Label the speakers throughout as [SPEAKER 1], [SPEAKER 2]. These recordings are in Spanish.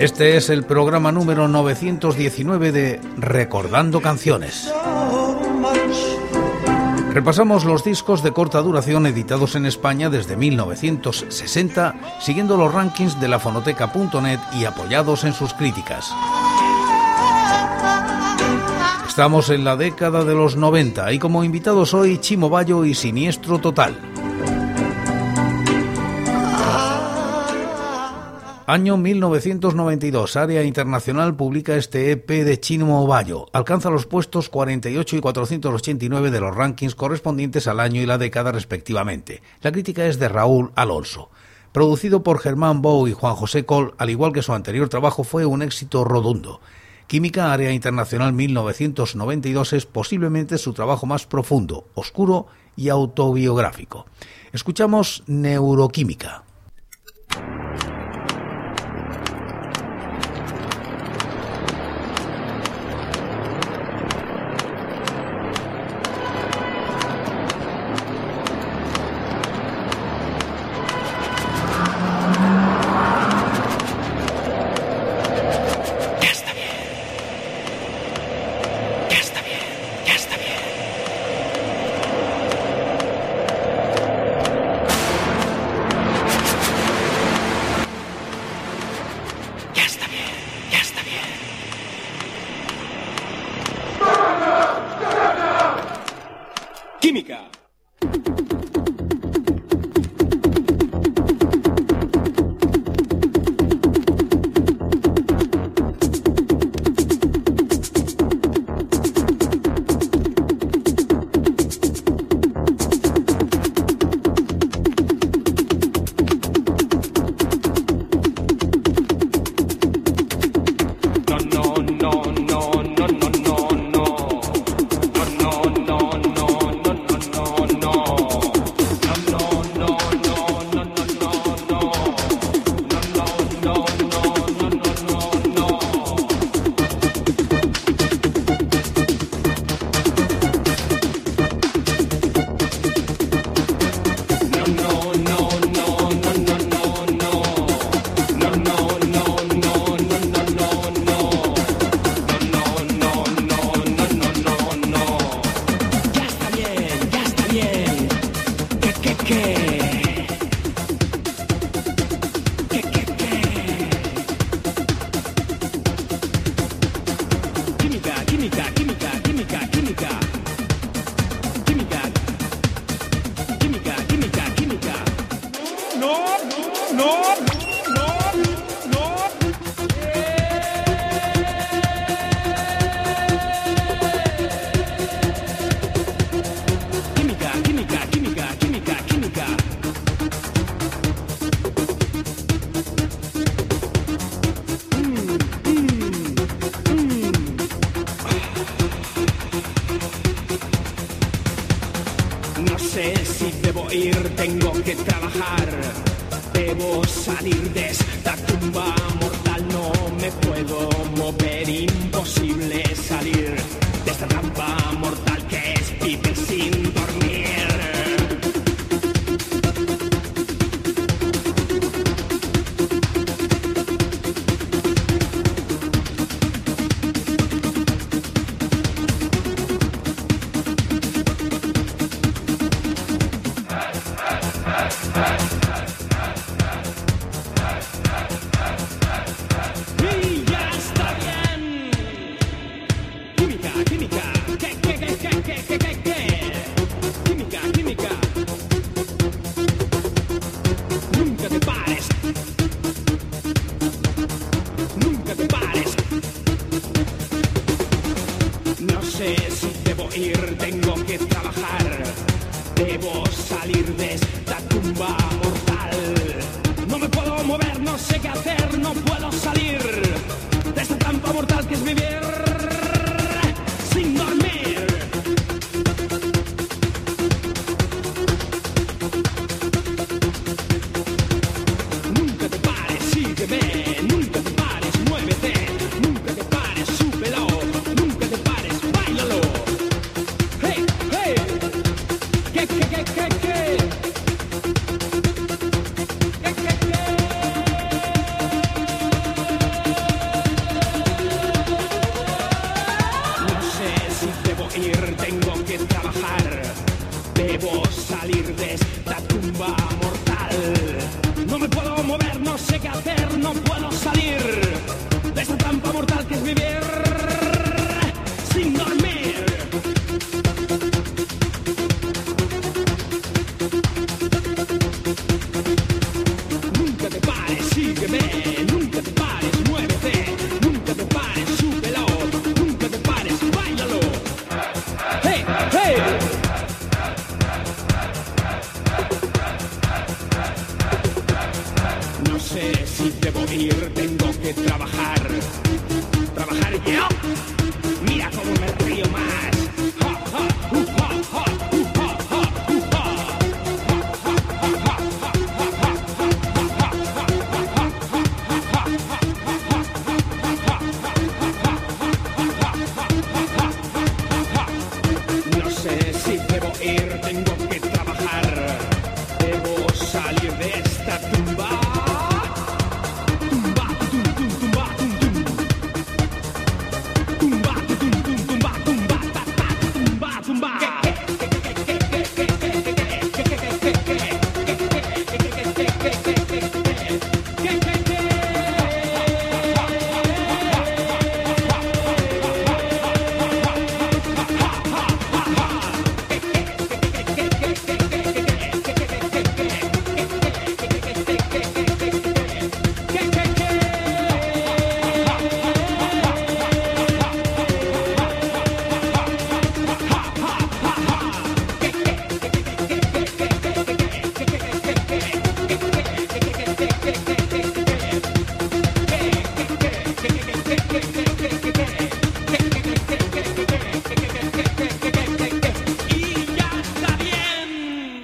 [SPEAKER 1] Este es el programa número 919 de Recordando Canciones. Repasamos los discos de corta duración editados en España desde 1960, siguiendo los rankings de la fonoteca.net y apoyados en sus críticas. Estamos en la década de los 90 y como invitados hoy Chimo Bayo y Siniestro Total. Año 1992, Área Internacional publica este EP de Chimo Bayo. Alcanza los puestos 48 y 489 de los rankings correspondientes al año y la década respectivamente. La crítica es de Raúl Alonso. Producido por Germán Bou y Juan José Col, al igual que su anterior trabajo, fue un éxito rotundo. Química Área Internacional 1992 es posiblemente su trabajo más profundo, oscuro y autobiográfico. Escuchamos Neuroquímica.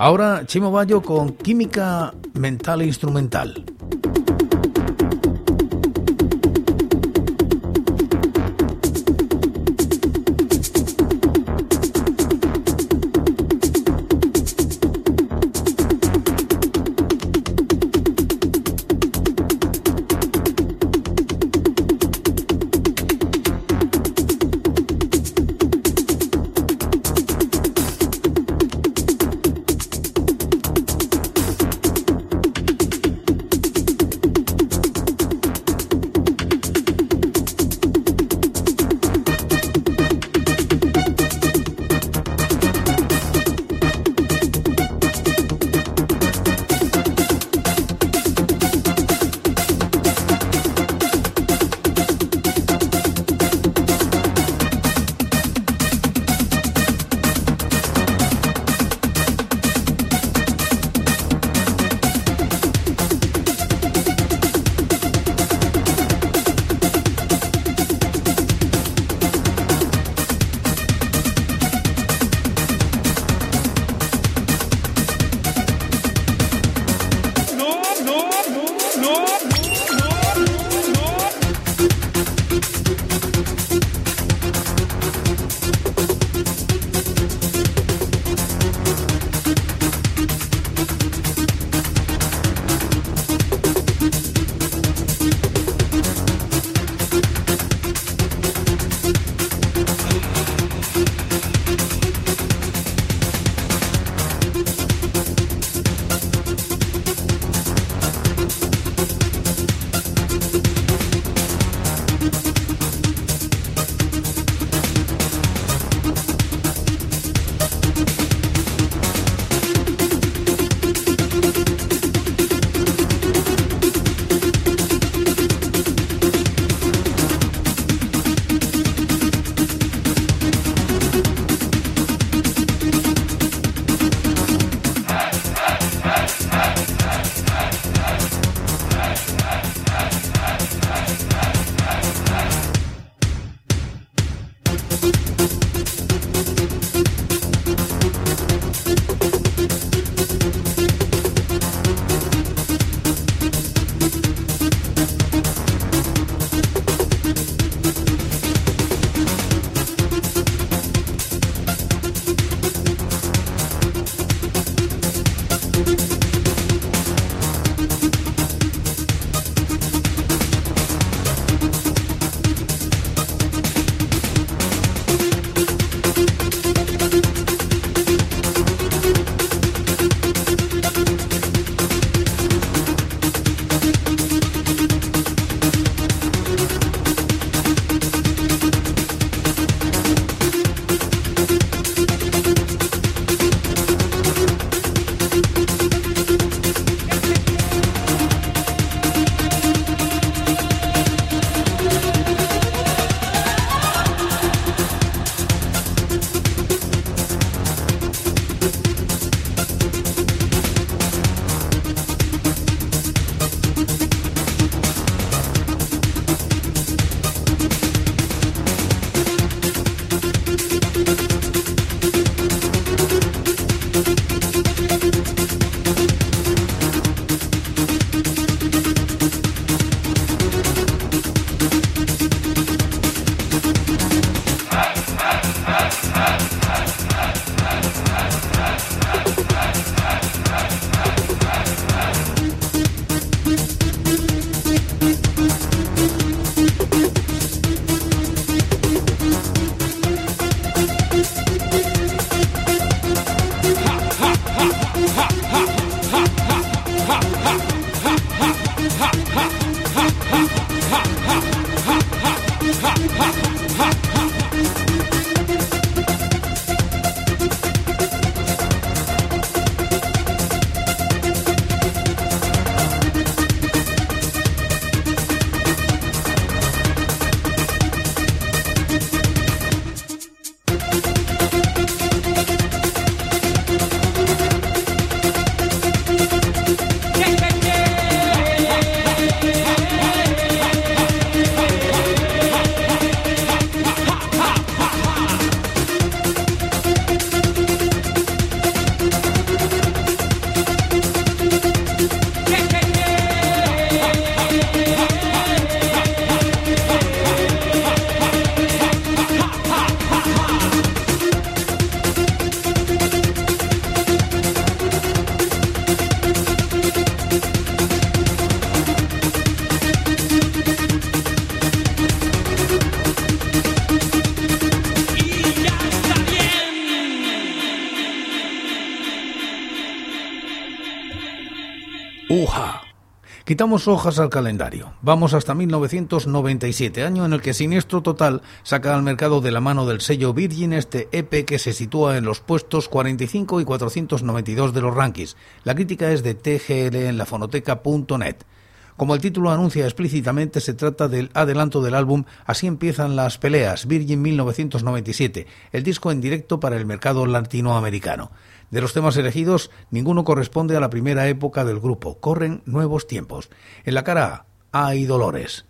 [SPEAKER 2] Ahora Chimo Bayo con química mental e instrumental. Quitamos hojas al calendario. Vamos hasta 1997, año en el que Siniestro Total saca al mercado de la mano del sello Virgin este EP que se sitúa en los puestos 45 y 492 de los rankings. La crítica es de TGL en la fonoteca.net. Como el título anuncia explícitamente, se trata del adelanto del álbum Así empiezan las peleas, Virgin 1997, el disco en directo para el mercado latinoamericano. De los temas elegidos, ninguno corresponde a la primera época del grupo. Corren nuevos tiempos. En la cara hay dolores.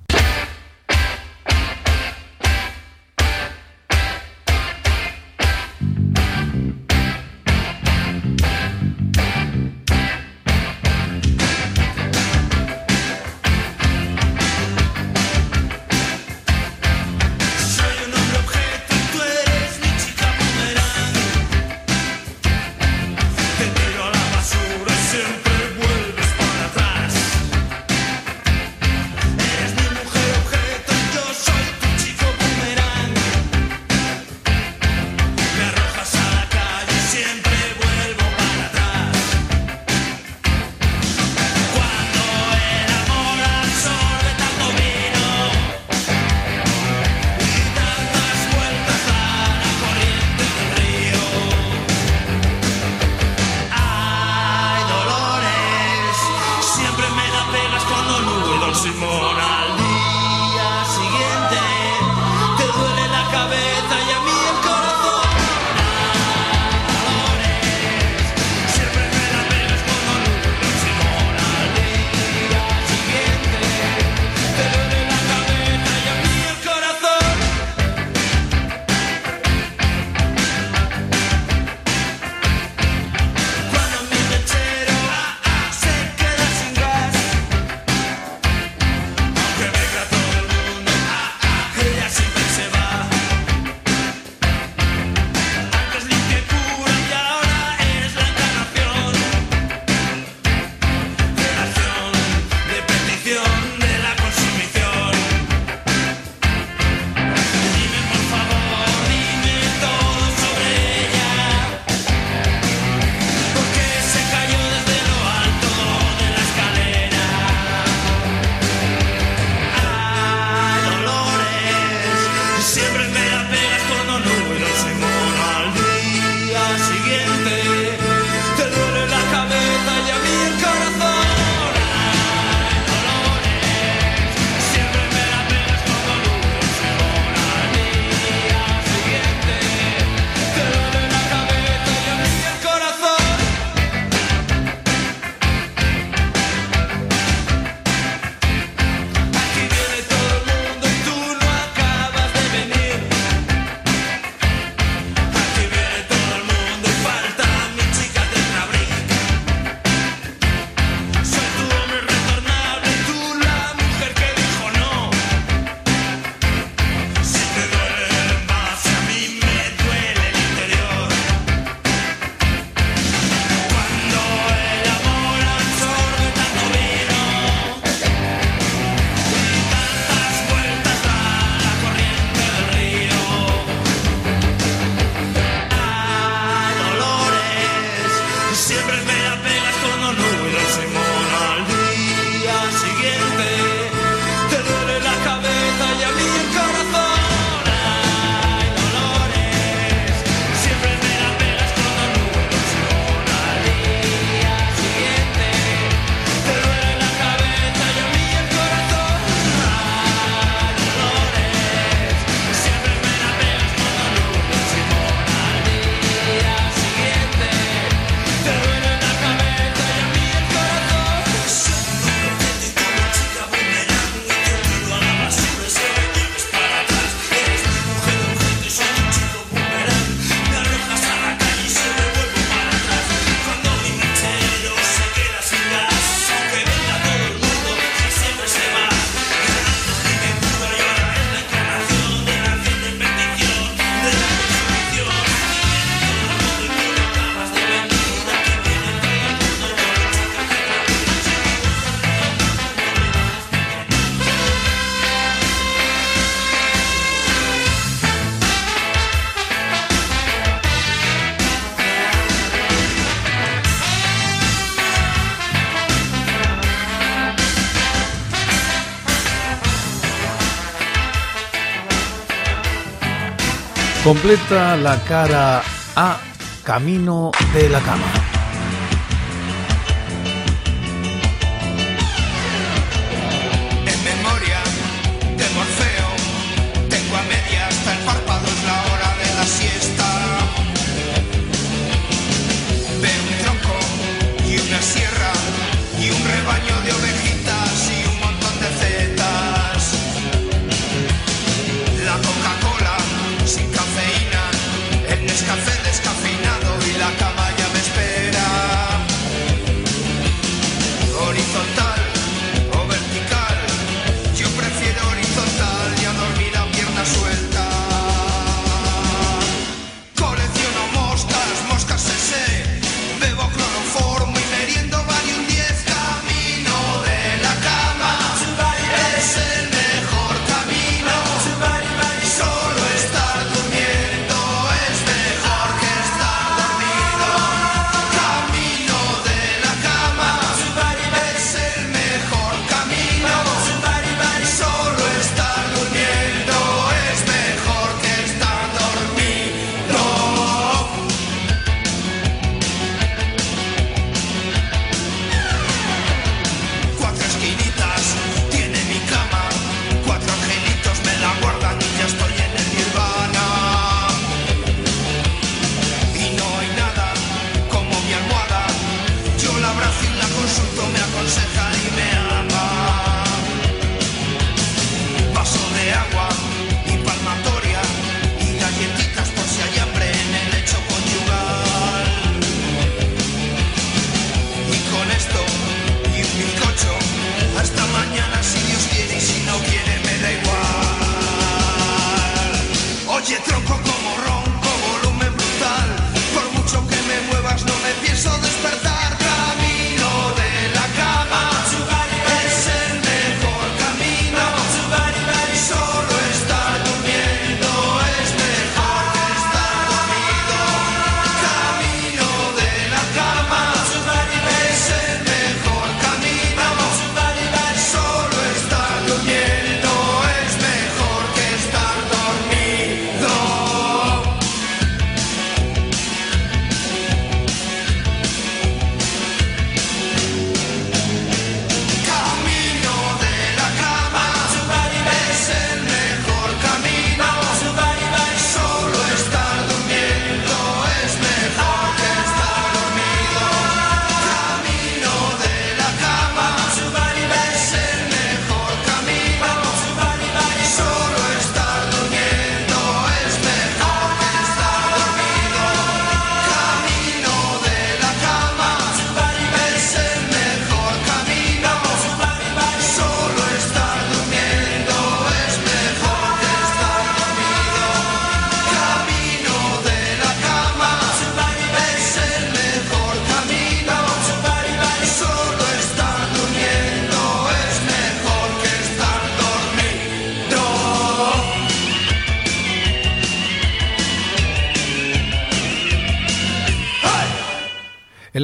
[SPEAKER 3] Completa la cara A, camino de la cama.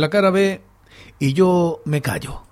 [SPEAKER 4] la
[SPEAKER 3] cara B y yo me callo.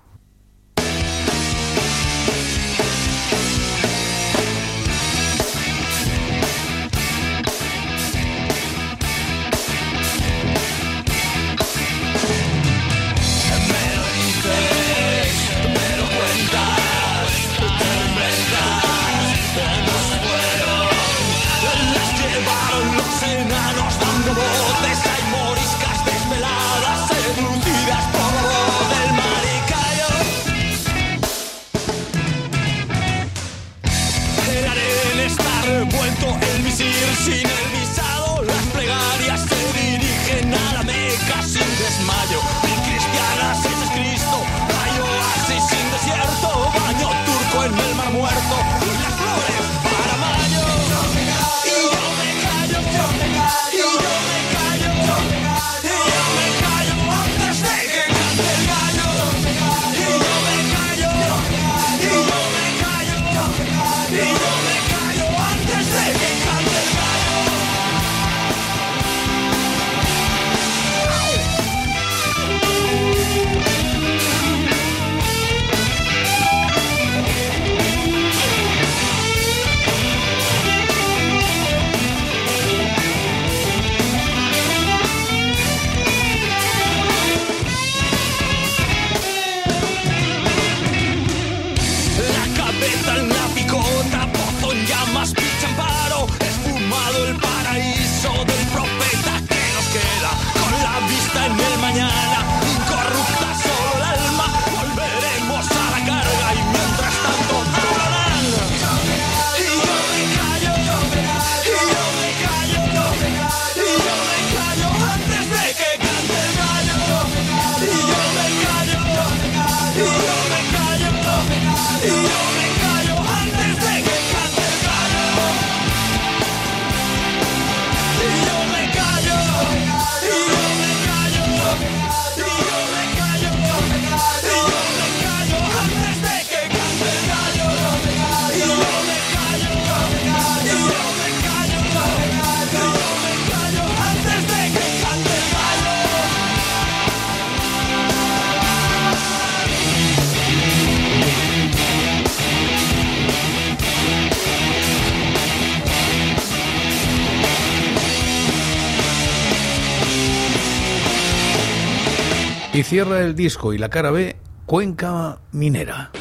[SPEAKER 4] Cierra el disco y la cara B, Cuenca Minera.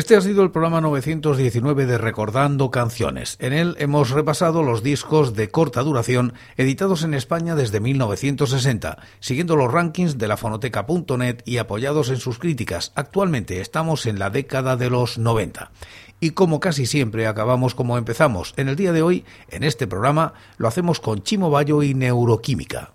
[SPEAKER 4] Este ha sido el programa 919 de Recordando Canciones. En él hemos repasado los discos de corta duración editados en España desde 1960, siguiendo los rankings de la fonoteca.net y apoyados en sus críticas. Actualmente estamos en la década de los 90. Y como casi siempre acabamos como empezamos, en el día de hoy, en este programa, lo hacemos con Chimo Bayo y Neuroquímica.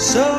[SPEAKER 5] So